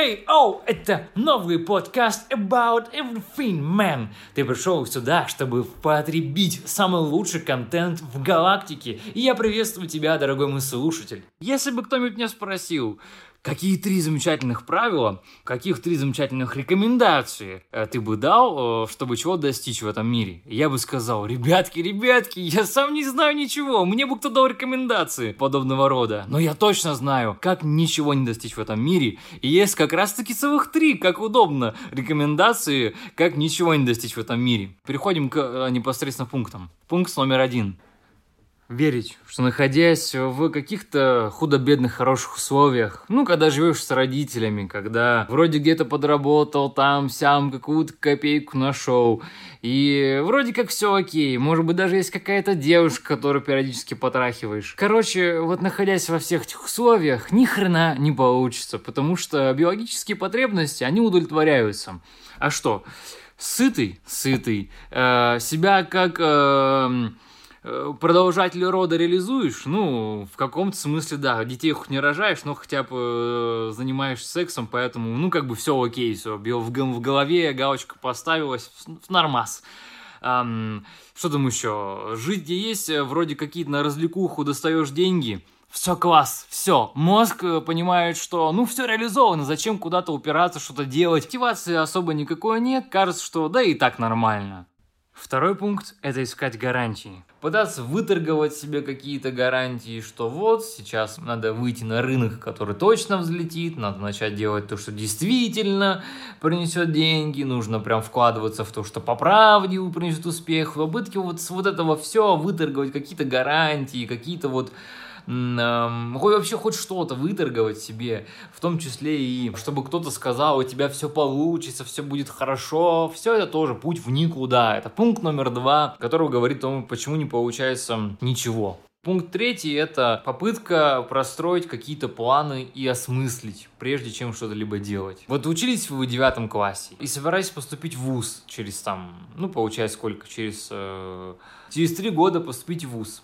Hey, oh, это новый подкаст About Everything, man. Ты пришел сюда, чтобы потребить самый лучший контент в галактике. И я приветствую тебя, дорогой мой слушатель. Если бы кто-нибудь меня спросил, Какие три замечательных правила, каких три замечательных рекомендации э, ты бы дал, э, чтобы чего достичь в этом мире? Я бы сказал, ребятки, ребятки, я сам не знаю ничего, мне бы кто дал рекомендации подобного рода. Но я точно знаю, как ничего не достичь в этом мире. И есть как раз таки целых три, как удобно, рекомендации, как ничего не достичь в этом мире. Переходим к э, непосредственно пунктам. Пункт номер один верить, что находясь в каких-то худо-бедных хороших условиях, ну, когда живешь с родителями, когда вроде где-то подработал, там, сям, какую-то копейку нашел, и вроде как все окей, может быть, даже есть какая-то девушка, которую периодически потрахиваешь. Короче, вот находясь во всех этих условиях, ни хрена не получится, потому что биологические потребности, они удовлетворяются. А что? Сытый, сытый, э, себя как... Э, продолжатель рода реализуешь, ну, в каком-то смысле, да, детей хоть не рожаешь, но хотя бы э, занимаешься сексом, поэтому, ну, как бы все окей, все, в, в голове галочка поставилась, нормас. Um, что там еще? Жить где есть, э, вроде какие-то на развлекуху достаешь деньги, все класс, все. Мозг понимает, что ну все реализовано, зачем куда-то упираться, что-то делать. Мотивации особо никакой нет, кажется, что да и так нормально. Второй пункт – это искать гарантии. Пытаться выторговать себе какие-то гарантии, что вот, сейчас надо выйти на рынок, который точно взлетит, надо начать делать то, что действительно принесет деньги, нужно прям вкладываться в то, что по правде принесет успех, в попытке вот с вот этого все выторговать какие-то гарантии, какие-то вот вообще хоть что-то выторговать себе, в том числе и чтобы кто-то сказал, у тебя все получится, все будет хорошо, все это тоже путь в никуда. Это пункт номер два, который говорит о том, почему не получается ничего. Пункт третий – это попытка простроить какие-то планы и осмыслить, прежде чем что-то либо делать. Вот учились вы в девятом классе и собирались поступить в ВУЗ через там, ну, получается сколько, через, э, через три года поступить в ВУЗ.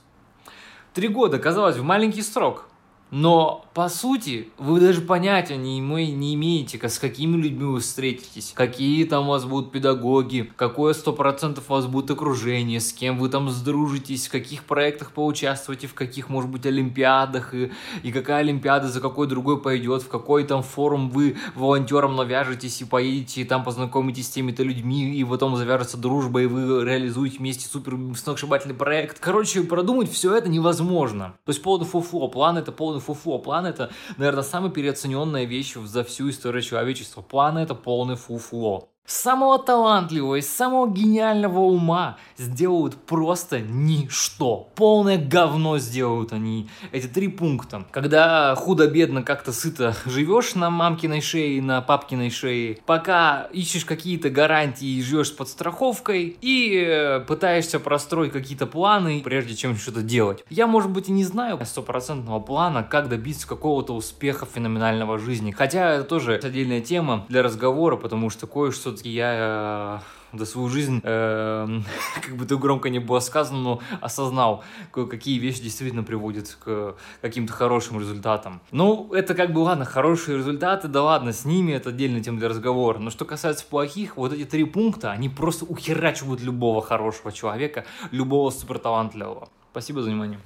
Три года, казалось бы, маленький срок. Но, по сути, вы даже понятия не, не имеете, с какими людьми вы встретитесь, какие там у вас будут педагоги, какое сто процентов у вас будет окружение, с кем вы там сдружитесь, в каких проектах поучаствуете, в каких, может быть, олимпиадах, и, и какая олимпиада за какой другой пойдет, в какой там форум вы волонтером навяжетесь и поедете, и там познакомитесь с теми-то людьми, и потом завяжется дружба, и вы реализуете вместе супер сногсшибательный проект. Короче, продумать все это невозможно. То есть полный фуфло, план это полный полный фуфло. План это, наверное, самая переоцененная вещь за всю историю человечества. План это полный фуфло самого талантливого и самого гениального ума сделают просто ничто. Полное говно сделают они. Эти три пункта. Когда худо-бедно как-то сыто живешь на мамкиной шее, на папкиной шее, пока ищешь какие-то гарантии и живешь под страховкой и э, пытаешься простроить какие-то планы, прежде чем что-то делать. Я, может быть, и не знаю стопроцентного плана, как добиться какого-то успеха феноменального жизни. Хотя это тоже отдельная тема для разговора, потому что кое-что все-таки я э, за свою жизнь, э, как бы это громко не было сказано, но осознал, какие вещи действительно приводят к каким-то хорошим результатам. Ну, это как бы, ладно, хорошие результаты, да ладно, с ними это отдельная тема для разговора. Но что касается плохих, вот эти три пункта, они просто ухерачивают любого хорошего человека, любого суперталантливого. Спасибо за внимание.